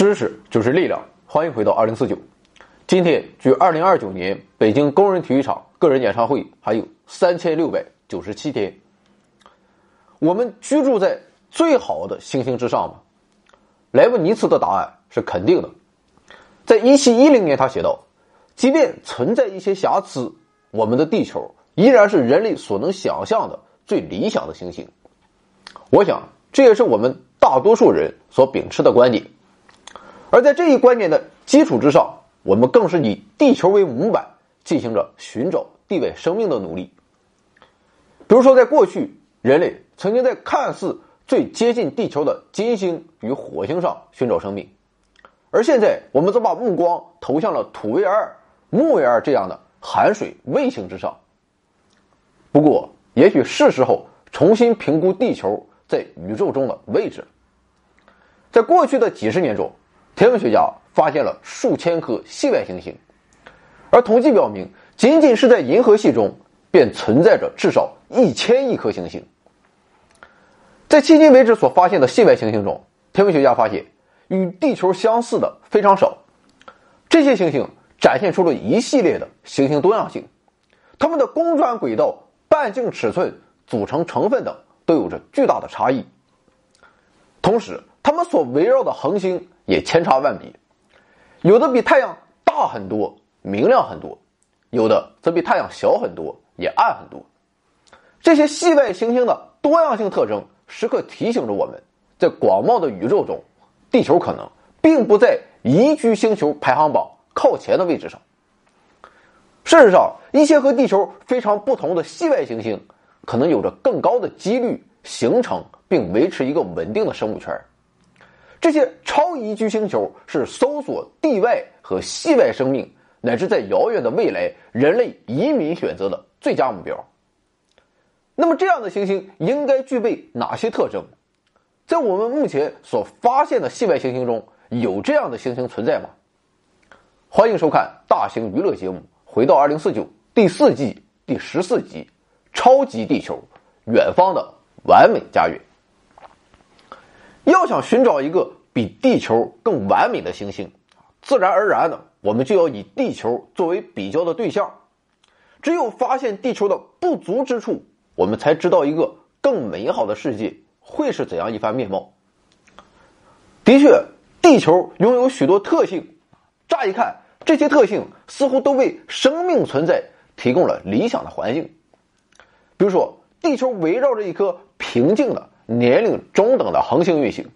知识就是力量，欢迎回到二零四九。今天距二零二九年北京工人体育场个人演唱会还有三千六百九十七天。我们居住在最好的星星之上吗？莱布尼茨的答案是肯定的。在一七一零年，他写道：“即便存在一些瑕疵，我们的地球依然是人类所能想象的最理想的行星。”我想，这也是我们大多数人所秉持的观点。而在这一观点的基础之上，我们更是以地球为模板，进行着寻找地外生命的努力。比如说，在过去，人类曾经在看似最接近地球的金星与火星上寻找生命，而现在，我们则把目光投向了土卫二、木卫二这样的含水卫星之上。不过，也许是时候重新评估地球在宇宙中的位置。在过去的几十年中，天文学家发现了数千颗系外行星，而统计表明，仅仅是在银河系中便存在着至少一千亿颗行星。在迄今为止所发现的系外行星中，天文学家发现与地球相似的非常少。这些行星展现出了一系列的行星多样性，它们的公转轨道、半径尺寸、组成成分等都有着巨大的差异。同时，它们所围绕的恒星。也千差万别，有的比太阳大很多，明亮很多；有的则比太阳小很多，也暗很多。这些系外行星的多样性特征，时刻提醒着我们，在广袤的宇宙中，地球可能并不在宜居星球排行榜靠前的位置上。事实上，一些和地球非常不同的系外行星，可能有着更高的几率形成并维持一个稳定的生物圈。这些超宜居星球是搜索地外和系外生命，乃至在遥远的未来人类移民选择的最佳目标。那么，这样的行星应该具备哪些特征？在我们目前所发现的系外行星中，有这样的行星存在吗？欢迎收看大型娱乐节目《回到二零四九》第四季第十四集《超级地球：远方的完美家园》。要想寻找一个比地球更完美的行星，自然而然的，我们就要以地球作为比较的对象。只有发现地球的不足之处，我们才知道一个更美好的世界会是怎样一番面貌。的确，地球拥有许多特性，乍一看，这些特性似乎都为生命存在提供了理想的环境。比如说，地球围绕着一颗平静的。年龄中等的恒星运行，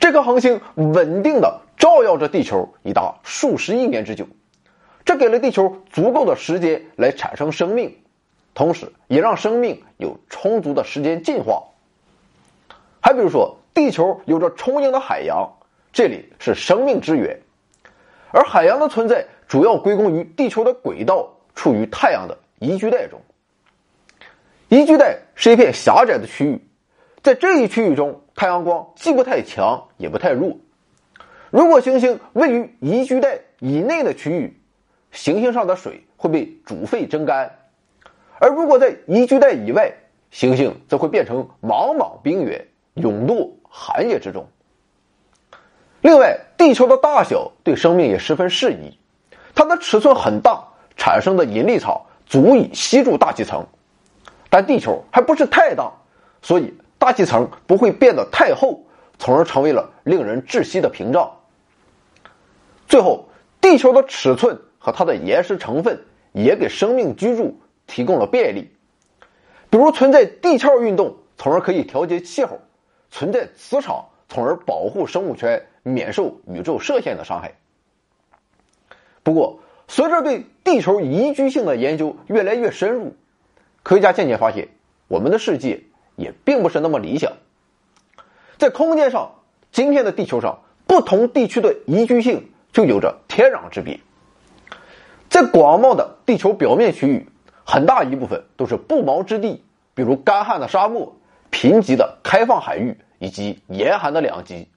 这颗恒星稳定的照耀着地球已达数十亿年之久，这给了地球足够的时间来产生生命，同时也让生命有充足的时间进化。还比如说，地球有着充盈的海洋，这里是生命之源，而海洋的存在主要归功于地球的轨道处于太阳的宜居带中。宜居带是一片狭窄的区域。在这一区域中，太阳光既不太强，也不太弱。如果行星位于宜居带以内的区域，行星上的水会被煮沸蒸干；而如果在宜居带以外，行星则会变成茫茫冰原，永堕寒夜之中。另外，地球的大小对生命也十分适宜，它的尺寸很大，产生的引力场足以吸住大气层，但地球还不是太大，所以。大气层不会变得太厚，从而成为了令人窒息的屏障。最后，地球的尺寸和它的岩石成分也给生命居住提供了便利，比如存在地壳运动，从而可以调节气候；存在磁场，从而保护生物圈免受宇宙射线的伤害。不过，随着对地球宜居性的研究越来越深入，科学家渐渐发现，我们的世界。也并不是那么理想。在空间上，今天的地球上，不同地区的宜居性就有着天壤之别。在广袤的地球表面区域，很大一部分都是不毛之地，比如干旱的沙漠、贫瘠的开放海域以及严寒的两极。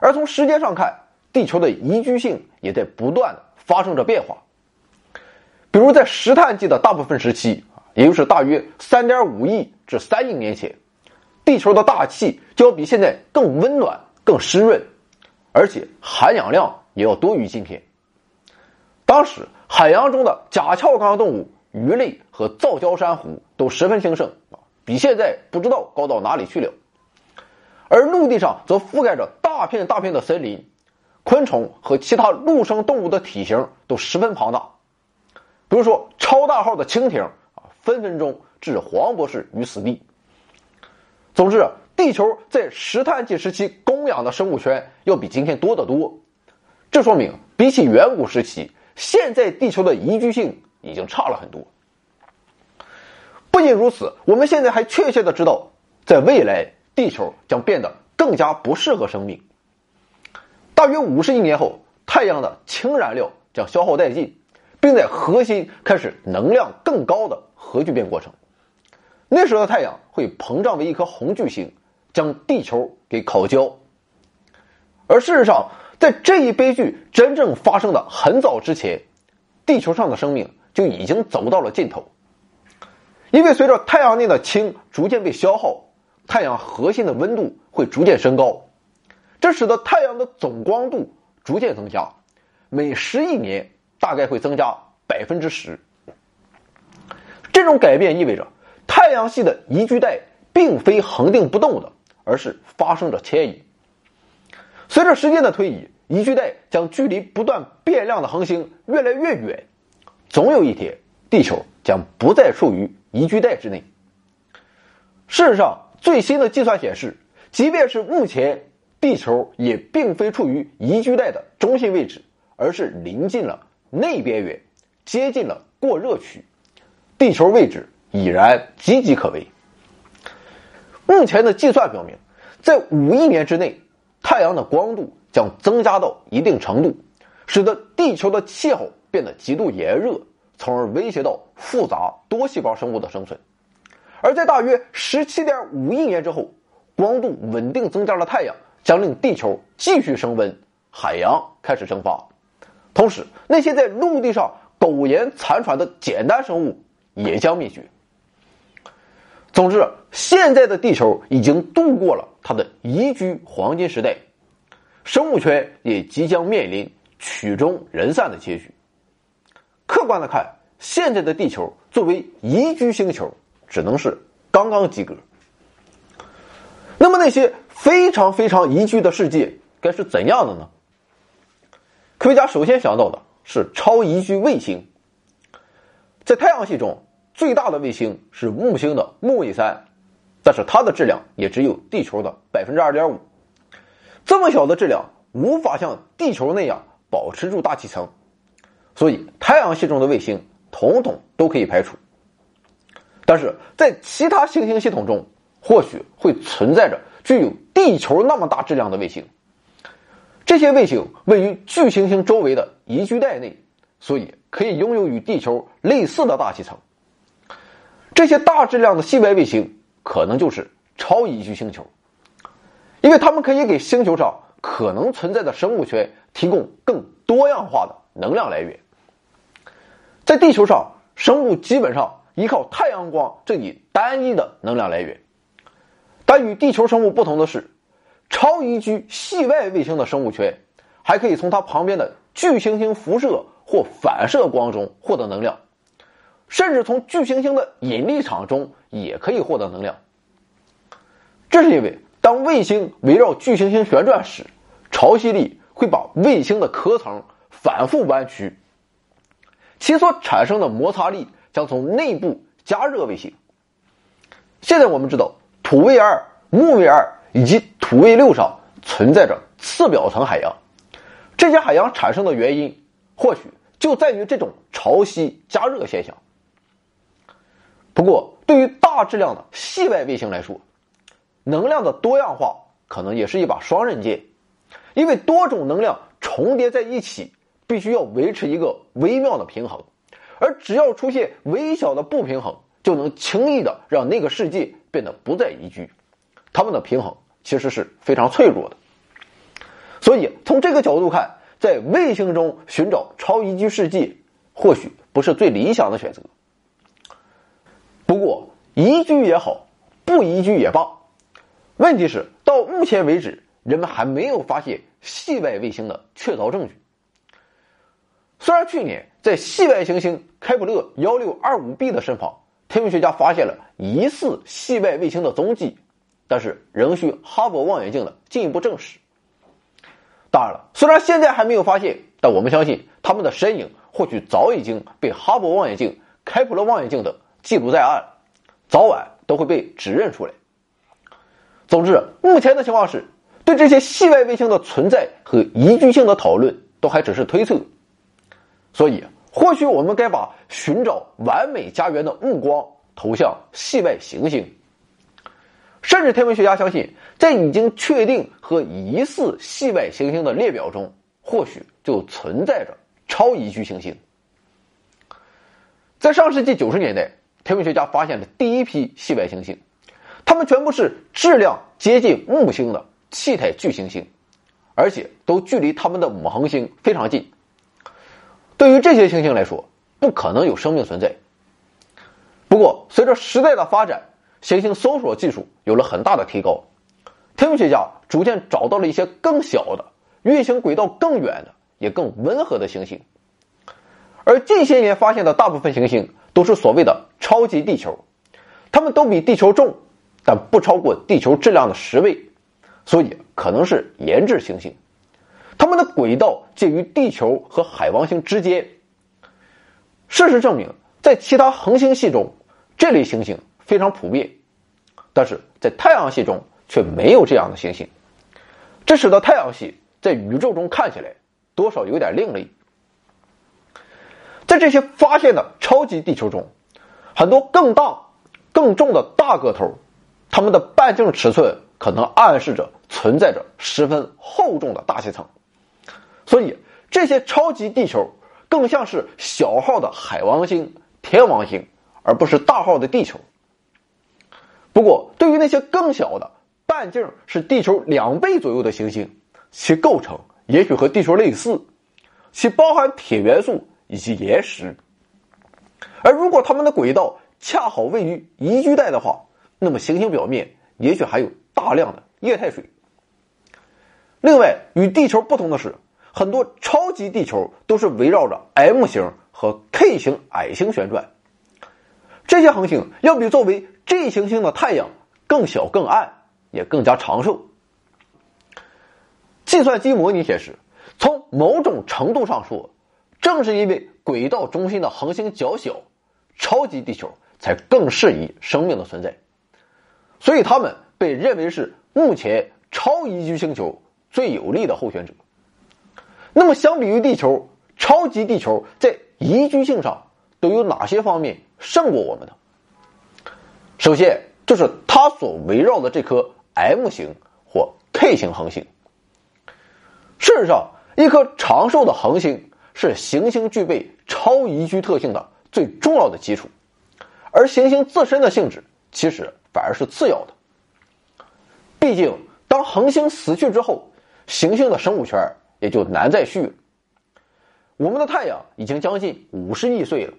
而从时间上看，地球的宜居性也在不断的发生着变化。比如在石炭纪的大部分时期。也就是大约三点五亿至三亿年前，地球的大气就要比现在更温暖、更湿润，而且含氧量也要多于今天。当时海洋中的甲壳纲动物、鱼类和造礁珊瑚都十分兴盛啊，比现在不知道高到哪里去了。而陆地上则覆盖着大片大片的森林，昆虫和其他陆生动物的体型都十分庞大。比如说，超大号的蜻蜓，分分钟置黄博士于死地。总之，地球在石炭纪时期供养的生物圈要比今天多得多。这说明，比起远古时期，现在地球的宜居性已经差了很多。不仅如此，我们现在还确切的知道，在未来。地球将变得更加不适合生命。大约五十亿年后，太阳的氢燃料将消耗殆尽，并在核心开始能量更高的核聚变过程。那时候的太阳会膨胀为一颗红巨星，将地球给烤焦。而事实上，在这一悲剧真正发生的很早之前，地球上的生命就已经走到了尽头，因为随着太阳内的氢逐渐被消耗。太阳核心的温度会逐渐升高，这使得太阳的总光度逐渐增加，每十亿年大概会增加百分之十。这种改变意味着太阳系的宜居带并非恒定不动的，而是发生着迁移。随着时间的推移，宜居带将距离不断变亮的恒星越来越远，总有一天，地球将不再处于宜居带之内。事实上。最新的计算显示，即便是目前，地球也并非处于宜居带的中心位置，而是临近了内边缘，接近了过热区。地球位置已然岌岌可危。目前的计算表明，在五亿年之内，太阳的光度将增加到一定程度，使得地球的气候变得极度炎热，从而威胁到复杂多细胞生物的生存。而在大约十七点五亿年之后，光度稳定增加的太阳将令地球继续升温，海洋开始蒸发，同时那些在陆地上苟延残喘的简单生物也将灭绝。总之，现在的地球已经度过了它的宜居黄金时代，生物圈也即将面临曲终人散的结局。客观的看，现在的地球作为宜居星球。只能是刚刚及格。那么那些非常非常宜居的世界该是怎样的呢？科学家首先想到的是超宜居卫星。在太阳系中，最大的卫星是木星的木卫三，但是它的质量也只有地球的百分之二点五。这么小的质量无法像地球那样保持住大气层，所以太阳系中的卫星统统都可以排除。但是在其他行星系统中，或许会存在着具有地球那么大质量的卫星。这些卫星位于巨行星周围的宜居带内，所以可以拥有与地球类似的大气层。这些大质量的系外卫星可能就是超宜居星球，因为它们可以给星球上可能存在的生物圈提供更多样化的能量来源。在地球上，生物基本上。依靠太阳光这一单一的能量来源，但与地球生物不同的是，超宜居系外卫星的生物圈还可以从它旁边的巨行星辐射或反射光中获得能量，甚至从巨行星的引力场中也可以获得能量。这是因为当卫星围绕巨行星旋转时，潮汐力会把卫星的壳层反复弯曲，其所产生的摩擦力。将从内部加热卫星。现在我们知道，土卫二、木卫二以及土卫六上存在着次表层海洋，这些海洋产生的原因或许就在于这种潮汐加热现象。不过，对于大质量的系外卫星来说，能量的多样化可能也是一把双刃剑，因为多种能量重叠在一起，必须要维持一个微妙的平衡。而只要出现微小的不平衡，就能轻易的让那个世界变得不再宜居。它们的平衡其实是非常脆弱的。所以从这个角度看，在卫星中寻找超宜居世界，或许不是最理想的选择。不过宜居也好，不宜居也罢，问题是到目前为止，人们还没有发现系外卫星的确凿证据。虽然去年在系外行星开普勒幺六二五 b 的身旁，天文学家发现了疑似系外卫星的踪迹，但是仍需哈勃望远镜的进一步证实。当然了，虽然现在还没有发现，但我们相信他们的身影或许早已经被哈勃望远镜、开普勒望远镜等记录在案，早晚都会被指认出来。总之，目前的情况是，对这些系外卫星的存在和宜居性的讨论都还只是推测。所以，或许我们该把寻找完美家园的目光投向系外行星。甚至天文学家相信，在已经确定和疑似系外行星的列表中，或许就存在着超宜居行星。在上世纪九十年代，天文学家发现的第一批系外行星，它们全部是质量接近木星的气态巨行星，而且都距离它们的母恒星非常近。对于这些行星来说，不可能有生命存在。不过，随着时代的发展，行星搜索技术有了很大的提高，天文学家逐渐找到了一些更小的、运行轨道更远的、也更温和的行星。而近些年发现的大部分行星都是所谓的超级地球，它们都比地球重，但不超过地球质量的十倍，所以可能是研制行星。它们的轨道介于地球和海王星之间。事实证明，在其他恒星系中，这类行星非常普遍，但是在太阳系中却没有这样的行星，这使得太阳系在宇宙中看起来多少有点另类。在这些发现的超级地球中，很多更大、更重的大个头，它们的半径尺寸可能暗示着存在着十分厚重的大气层。所以，这些超级地球更像是小号的海王星、天王星，而不是大号的地球。不过，对于那些更小的、半径是地球两倍左右的行星，其构成也许和地球类似，其包含铁元素以及岩石。而如果它们的轨道恰好位于宜居带的话，那么行星表面也许还有大量的液态水。另外，与地球不同的是。很多超级地球都是围绕着 M 型和 K 型矮星旋转，这些恒星要比作为 G 行星的太阳更小、更暗，也更加长寿。计算机模拟显示，从某种程度上说，正是因为轨道中心的恒星较小，超级地球才更适宜生命的存在，所以它们被认为是目前超宜居星球最有利的候选者。那么，相比于地球，超级地球在宜居性上都有哪些方面胜过我们呢？首先，就是它所围绕的这颗 M 型或 K 型恒星。事实上，一颗长寿的恒星是行星具备超宜居特性的最重要的基础，而行星自身的性质其实反而是次要的。毕竟，当恒星死去之后，行星的生物圈也就难再续了。我们的太阳已经将近五十亿岁了，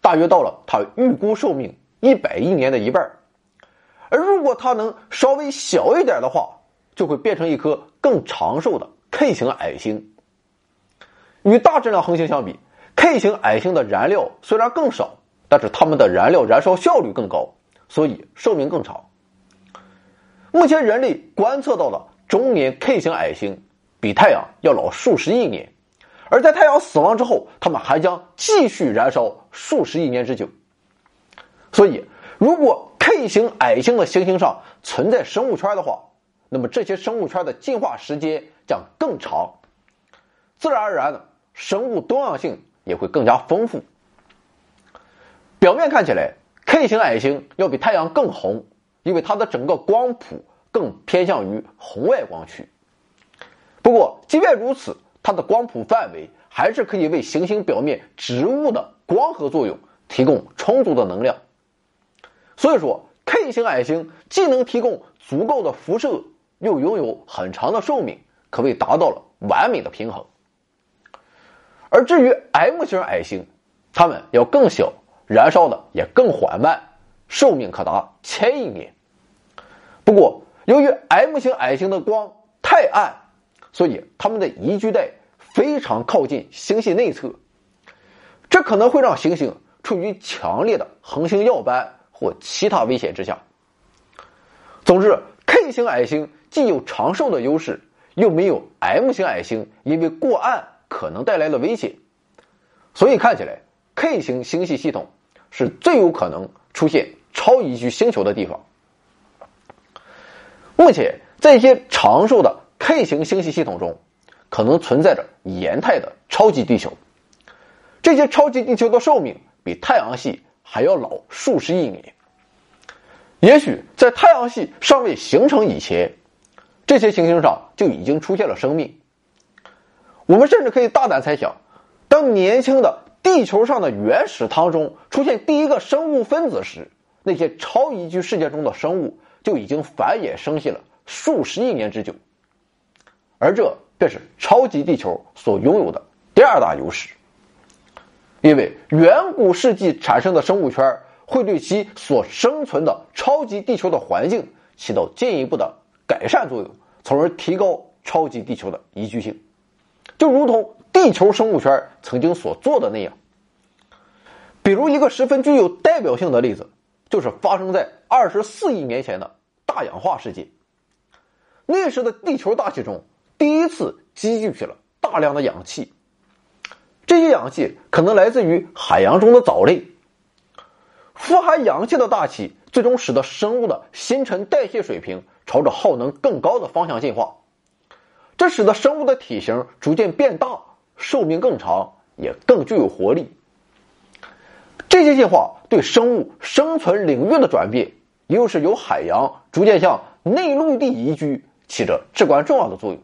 大约到了它预估寿命一百亿年的一半。而如果它能稍微小一点的话，就会变成一颗更长寿的 K 型矮星。与大质量恒星相比，K 型矮星的燃料虽然更少，但是它们的燃料燃烧效率更高，所以寿命更长。目前人类观测到的中年 K 型矮星。比太阳要老数十亿年，而在太阳死亡之后，它们还将继续燃烧数十亿年之久。所以，如果 K 型矮星的行星上存在生物圈的话，那么这些生物圈的进化时间将更长，自然而然的生物多样性也会更加丰富。表面看起来，K 型矮星要比太阳更红，因为它的整个光谱更偏向于红外光区。不过，即便如此，它的光谱范围还是可以为行星表面植物的光合作用提供充足的能量。所以说，K 型矮星既能提供足够的辐射，又拥有很长的寿命，可谓达到了完美的平衡。而至于 M 型矮星，它们要更小，燃烧的也更缓慢，寿命可达千亿年。不过，由于 M 型矮星的光，太暗，所以它们的宜居带非常靠近星系内侧，这可能会让行星处于强烈的恒星耀斑或其他危险之下。总之，K 型矮星既有长寿的优势，又没有 M 型矮星因为过暗可能带来的危险，所以看起来 K 型星系系统是最有可能出现超宜居星球的地方。目前，在一些长寿的 K 型星系系统中，可能存在着炎态的超级地球。这些超级地球的寿命比太阳系还要老数十亿年。也许在太阳系尚未形成以前，这些行星上就已经出现了生命。我们甚至可以大胆猜想，当年轻的地球上的原始汤中出现第一个生物分子时，那些超宜居世界中的生物就已经繁衍生息了数十亿年之久。而这便是超级地球所拥有的第二大优势，因为远古世纪产生的生物圈。会对其所生存的超级地球的环境起到进一步的改善作用，从而提高超级地球的宜居性，就如同地球生物圈曾经所做的那样。比如一个十分具有代表性的例子，就是发生在二十四亿年前的大氧化世界。那时的地球大气中第一次积聚起了大量的氧气，这些氧气可能来自于海洋中的藻类。富含氧气的大气最终使得生物的新陈代谢水平朝着耗能更高的方向进化，这使得生物的体型逐渐变大，寿命更长，也更具有活力。这些进化对生物生存领域的转变，又是由海洋逐渐向内陆地移居起着至关重要的作用。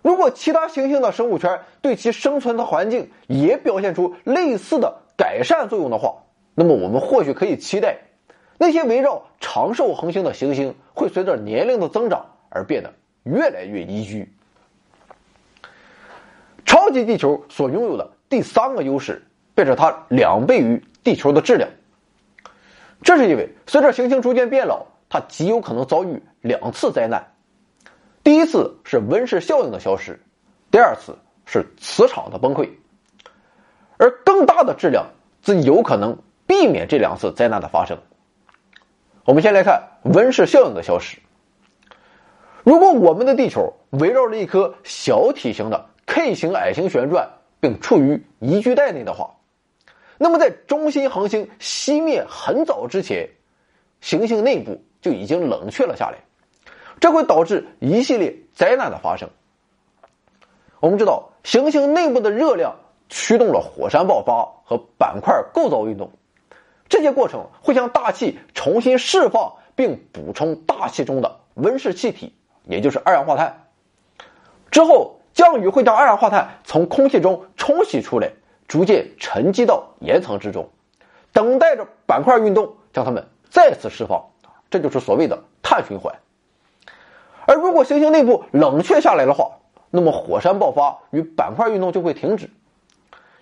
如果其他行星的生物圈对其生存的环境也表现出类似的改善作用的话，那么，我们或许可以期待，那些围绕长寿恒星的行星会随着年龄的增长而变得越来越宜居。超级地球所拥有的第三个优势，便是它两倍于地球的质量。这是因为随着行星逐渐变老，它极有可能遭遇两次灾难。第一次是温室效应的消失，第二次是磁场的崩溃。而更大的质量则有可能。避免这两次灾难的发生。我们先来看温室效应的消失。如果我们的地球围绕着一颗小体型的 K 型矮星旋转，并处于宜居带内的话，那么在中心恒星熄灭很早之前，行星内部就已经冷却了下来，这会导致一系列灾难的发生。我们知道，行星内部的热量驱动了火山爆发和板块构造运动。这些过程会将大气重新释放，并补充大气中的温室气体，也就是二氧化碳。之后，降雨会将二氧化碳从空气中冲洗出来，逐渐沉积到岩层之中，等待着板块运动将它们再次释放。这就是所谓的碳循环。而如果行星内部冷却下来的话，那么火山爆发与板块运动就会停止。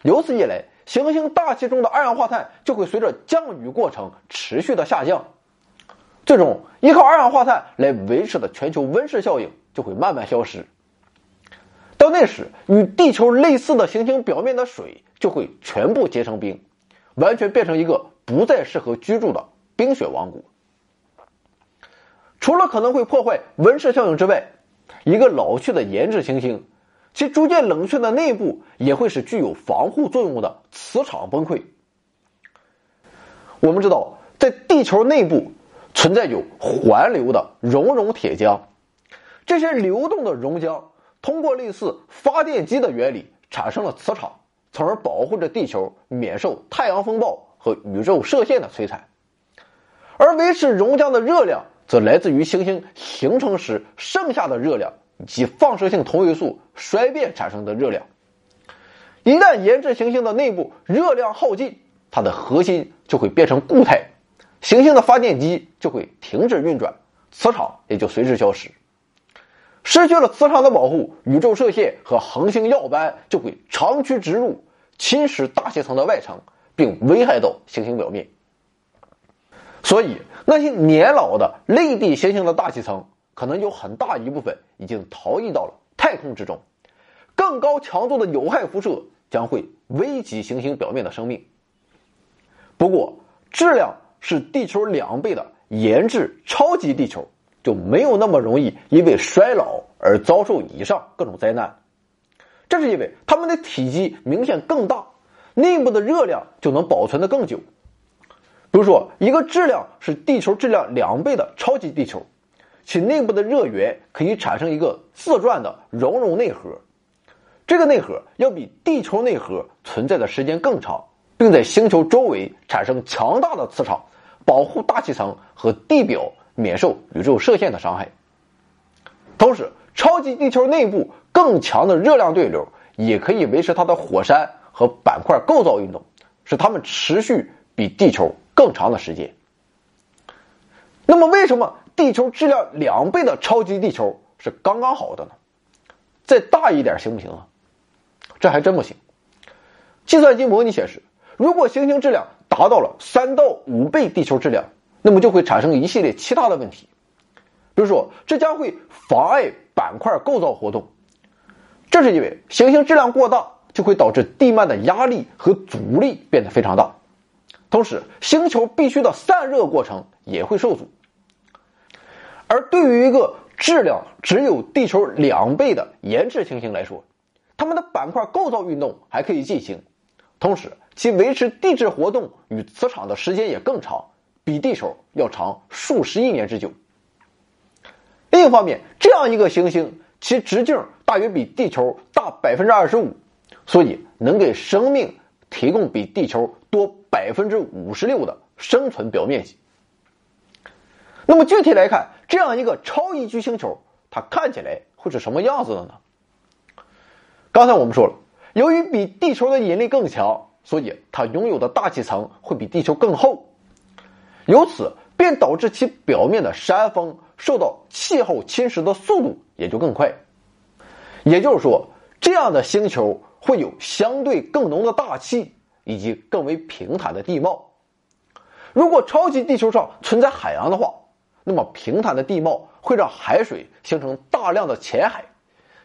由此一来。行星大气中的二氧化碳就会随着降雨过程持续的下降，最终依靠二氧化碳来维持的全球温室效应就会慢慢消失。到那时，与地球类似的行星表面的水就会全部结成冰，完全变成一个不再适合居住的冰雪王国。除了可能会破坏温室效应之外，一个老去的岩质行星。其逐渐冷却的内部也会使具有防护作用的磁场崩溃。我们知道，在地球内部存在有环流的熔融铁浆，这些流动的熔浆通过类似发电机的原理产生了磁场，从而保护着地球免受太阳风暴和宇宙射线的摧残。而维持熔浆的热量，则来自于行星形成时剩下的热量以。及放射性同位素衰变产生的热量，一旦岩质行星的内部热量耗尽，它的核心就会变成固态，行星的发电机就会停止运转，磁场也就随之消失。失去了磁场的保护，宇宙射线和恒星耀斑就会长驱直入，侵蚀大气层的外层，并危害到行星表面。所以，那些年老的类地行星的大气层。可能有很大一部分已经逃逸到了太空之中，更高强度的有害辐射将会危及行星表面的生命。不过，质量是地球两倍的研制超级地球就没有那么容易因为衰老而遭受以上各种灾难。这是因为它们的体积明显更大，内部的热量就能保存的更久。比如说，一个质量是地球质量两倍的超级地球，其内部的热源可以产生一个自转的熔融内核。这个内核要比地球内核存在的时间更长，并在星球周围产生强大的磁场，保护大气层和地表免受宇宙射线的伤害。同时，超级地球内部更强的热量对流也可以维持它的火山和板块构造运动，使它们持续比地球。更长的时间。那么，为什么地球质量两倍的超级地球是刚刚好的呢？再大一点行不行啊？这还真不行。计算机模拟显示，如果行星质量达到了三到五倍地球质量，那么就会产生一系列其他的问题。比如说，这将会妨碍板块构造活动。这是因为行星质量过大，就会导致地幔的压力和阻力变得非常大。同时，星球必须的散热过程也会受阻。而对于一个质量只有地球两倍的研制行星来说，它们的板块构造运动还可以进行，同时其维持地质活动与磁场的时间也更长，比地球要长数十亿年之久。另一方面，这样一个行星，其直径大约比地球大百分之二十五，所以能给生命提供比地球多。百分之五十六的生存表面积。那么具体来看，这样一个超宜居星球，它看起来会是什么样子的呢？刚才我们说了，由于比地球的引力更强，所以它拥有的大气层会比地球更厚，由此便导致其表面的山峰受到气候侵蚀的速度也就更快。也就是说，这样的星球会有相对更浓的大气。以及更为平坦的地貌。如果超级地球上存在海洋的话，那么平坦的地貌会让海水形成大量的浅海，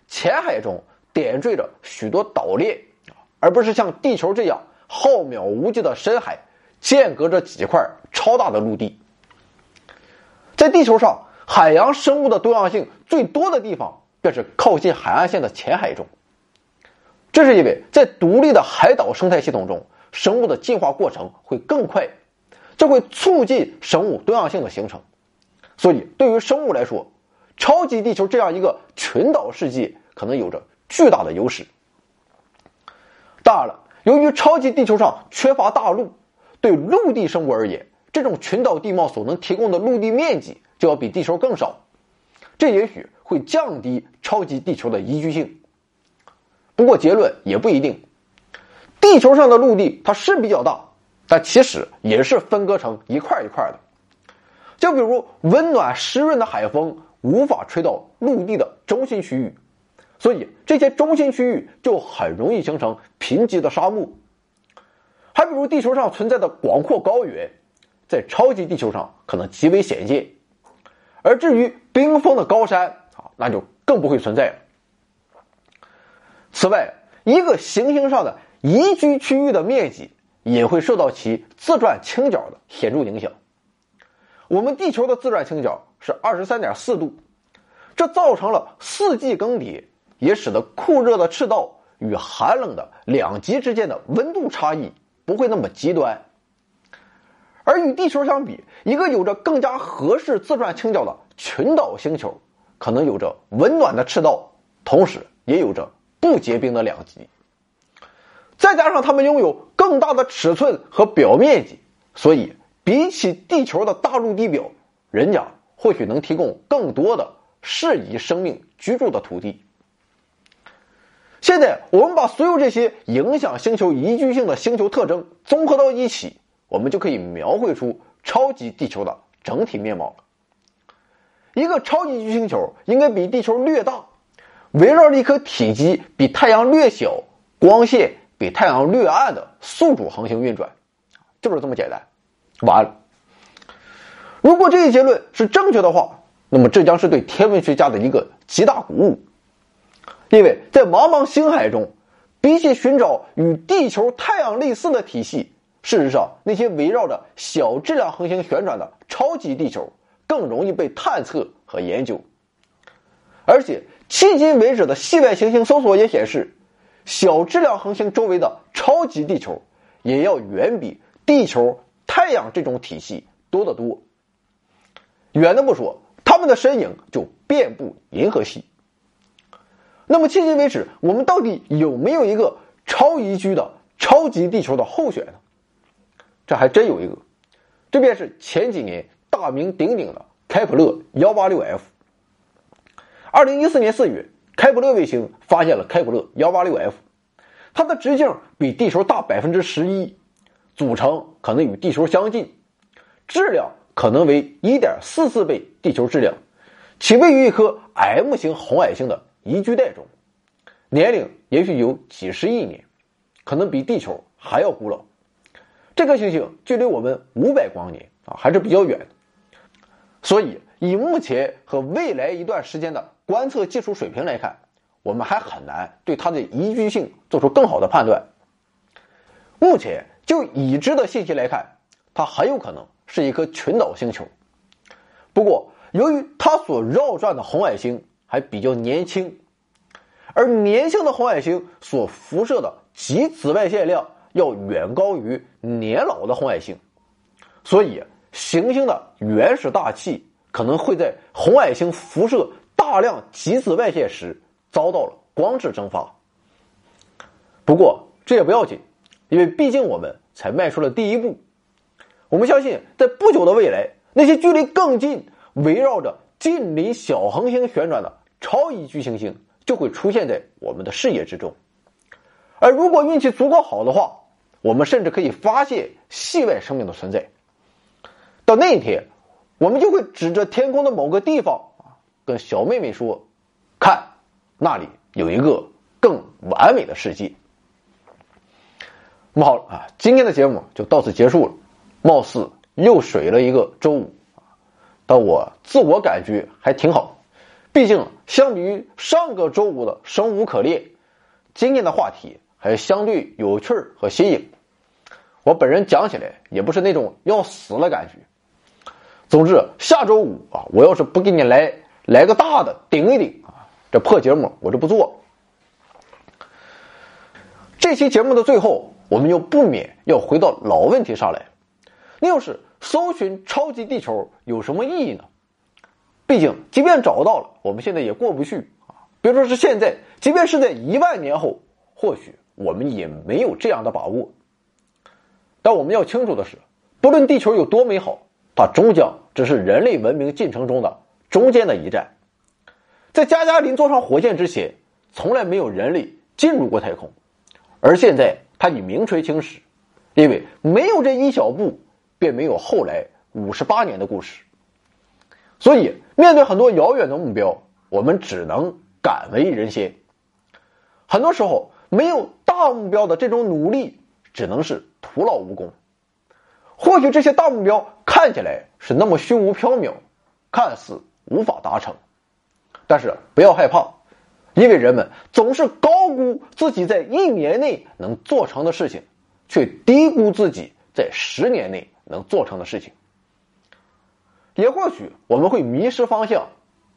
浅海中点缀着许多岛链，而不是像地球这样浩渺无际的深海，间隔着几块超大的陆地。在地球上，海洋生物的多样性最多的地方，便是靠近海岸线的浅海中。这是因为在独立的海岛生态系统中，生物的进化过程会更快，这会促进生物多样性的形成。所以，对于生物来说，超级地球这样一个群岛世界可能有着巨大的优势。当然了，由于超级地球上缺乏大陆，对陆地生物而言，这种群岛地貌所能提供的陆地面积就要比地球更少，这也许会降低超级地球的宜居性。不过结论也不一定，地球上的陆地它是比较大，但其实也是分割成一块一块的。就比如温暖湿润的海风无法吹到陆地的中心区域，所以这些中心区域就很容易形成贫瘠的沙漠。还比如地球上存在的广阔高原，在超级地球上可能极为显见，而至于冰封的高山啊，那就更不会存在了。此外，一个行星上的宜居区域的面积也会受到其自转倾角的显著影响。我们地球的自转倾角是二十三点四度，这造成了四季更迭，也使得酷热的赤道与寒冷的两极之间的温度差异不会那么极端。而与地球相比，一个有着更加合适自转倾角的群岛星球，可能有着温暖的赤道，同时也有着。不结冰的两极，再加上它们拥有更大的尺寸和表面积，所以比起地球的大陆地表，人家或许能提供更多的适宜生命居住的土地。现在，我们把所有这些影响星球宜居性的星球特征综合到一起，我们就可以描绘出超级地球的整体面貌了。一个超级巨星球应该比地球略大。围绕着一颗体积比太阳略小、光线比太阳略暗的宿主恒星运转，就是这么简单。完了，如果这一结论是正确的话，那么这将是对天文学家的一个极大鼓舞，因为在茫茫星海中，比起寻找与地球、太阳类似的体系，事实上那些围绕着小质量恒星旋转的超级地球更容易被探测和研究。而且迄今为止的系外行星搜索也显示，小质量恒星周围的超级地球也要远比地球、太阳这种体系多得多。远的不说，他们的身影就遍布银河系。那么迄今为止，我们到底有没有一个超宜居的超级地球的候选呢？这还真有一个，这便是前几年大名鼎鼎的开普勒幺八六 F。二零一四年四月，开普勒卫星发现了开普勒幺八六 F，它的直径比地球大百分之十一，组成可能与地球相近，质量可能为一点四四倍地球质量，其位于一颗 M 型红矮星的宜居带中，年龄也许有几十亿年，可能比地球还要古老。这颗行星距离我们五百光年啊，还是比较远，所以以目前和未来一段时间的。观测技术水平来看，我们还很难对它的宜居性做出更好的判断。目前就已知的信息来看，它很有可能是一颗群岛星球。不过，由于它所绕转的红矮星还比较年轻，而年轻的红矮星所辐射的极紫外线量要远高于年老的红矮星，所以行星的原始大气可能会在红矮星辐射。大量极紫外线时遭到了光质蒸发。不过这也不要紧，因为毕竟我们才迈出了第一步。我们相信，在不久的未来，那些距离更近、围绕着近邻小恒星旋转的超宜居行星就会出现在我们的视野之中。而如果运气足够好的话，我们甚至可以发现系外生命的存在。到那一天，我们就会指着天空的某个地方啊。跟小妹妹说：“看，那里有一个更完美的世界。”那么好了啊，今天的节目就到此结束了。貌似又水了一个周五但我自我感觉还挺好。毕竟相比于上个周五的生无可恋，今天的话题还相对有趣儿和新颖。我本人讲起来也不是那种要死的感觉。总之，下周五啊，我要是不给你来。来个大的顶一顶啊！这破节目我就不做。这期节目的最后，我们又不免要回到老问题上来，那就是搜寻超级地球有什么意义呢？毕竟，即便找到了，我们现在也过不去啊！别说是现在，即便是在一万年后，或许我们也没有这样的把握。但我们要清楚的是，不论地球有多美好，它终将只是人类文明进程中的。中间的一站，在加加林坐上火箭之前，从来没有人类进入过太空，而现在他已名垂青史，因为没有这一小步，便没有后来五十八年的故事。所以，面对很多遥远的目标，我们只能敢为人先。很多时候，没有大目标的这种努力，只能是徒劳无功。或许这些大目标看起来是那么虚无缥缈，看似。无法达成，但是不要害怕，因为人们总是高估自己在一年内能做成的事情，却低估自己在十年内能做成的事情。也或许我们会迷失方向，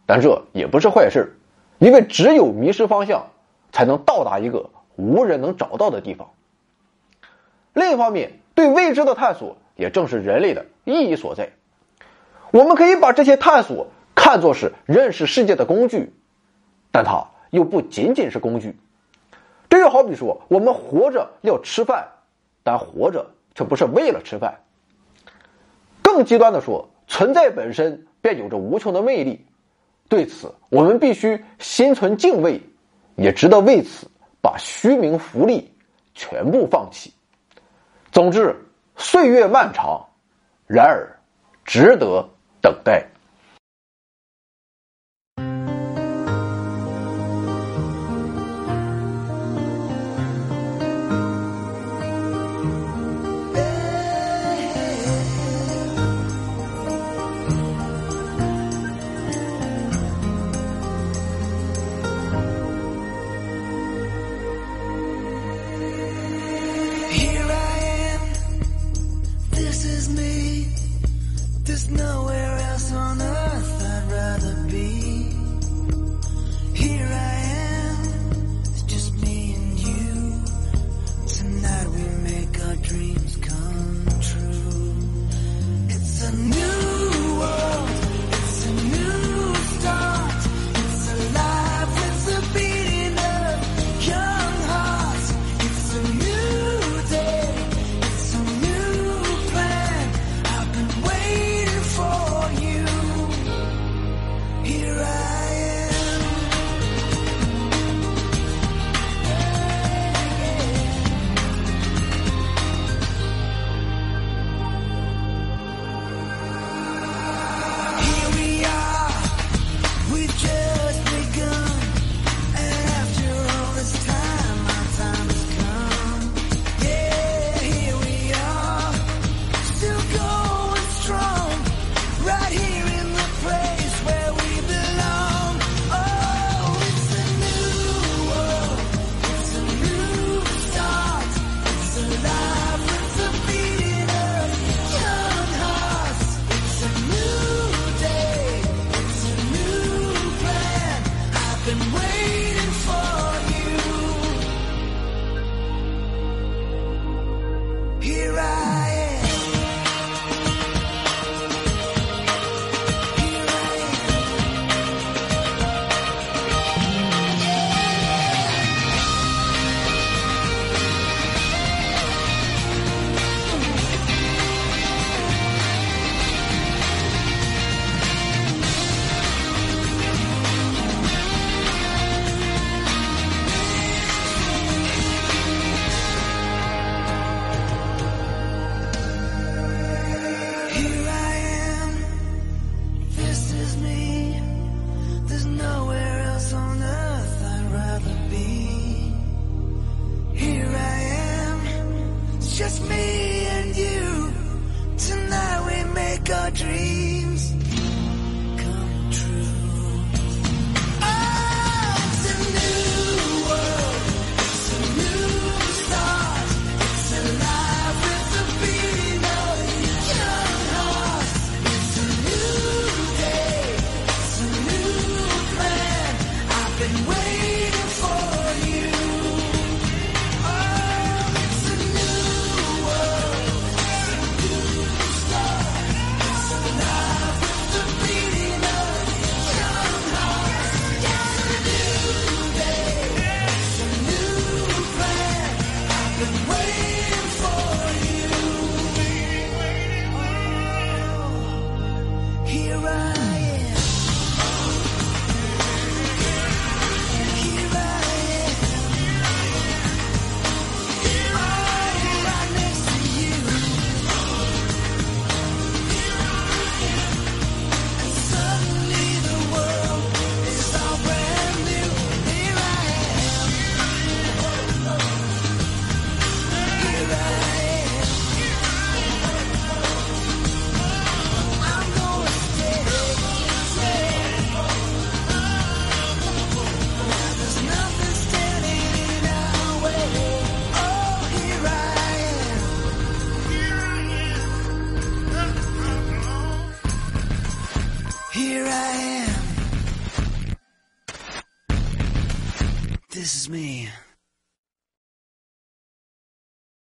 但这也不是坏事，因为只有迷失方向，才能到达一个无人能找到的地方。另一方面，对未知的探索也正是人类的意义所在。我们可以把这些探索。看作是认识世界的工具，但它又不仅仅是工具。这就好比说，我们活着要吃饭，但活着却不是为了吃饭。更极端的说，存在本身便有着无穷的魅力。对此，我们必须心存敬畏，也值得为此把虚名浮利全部放弃。总之，岁月漫长，然而值得等待。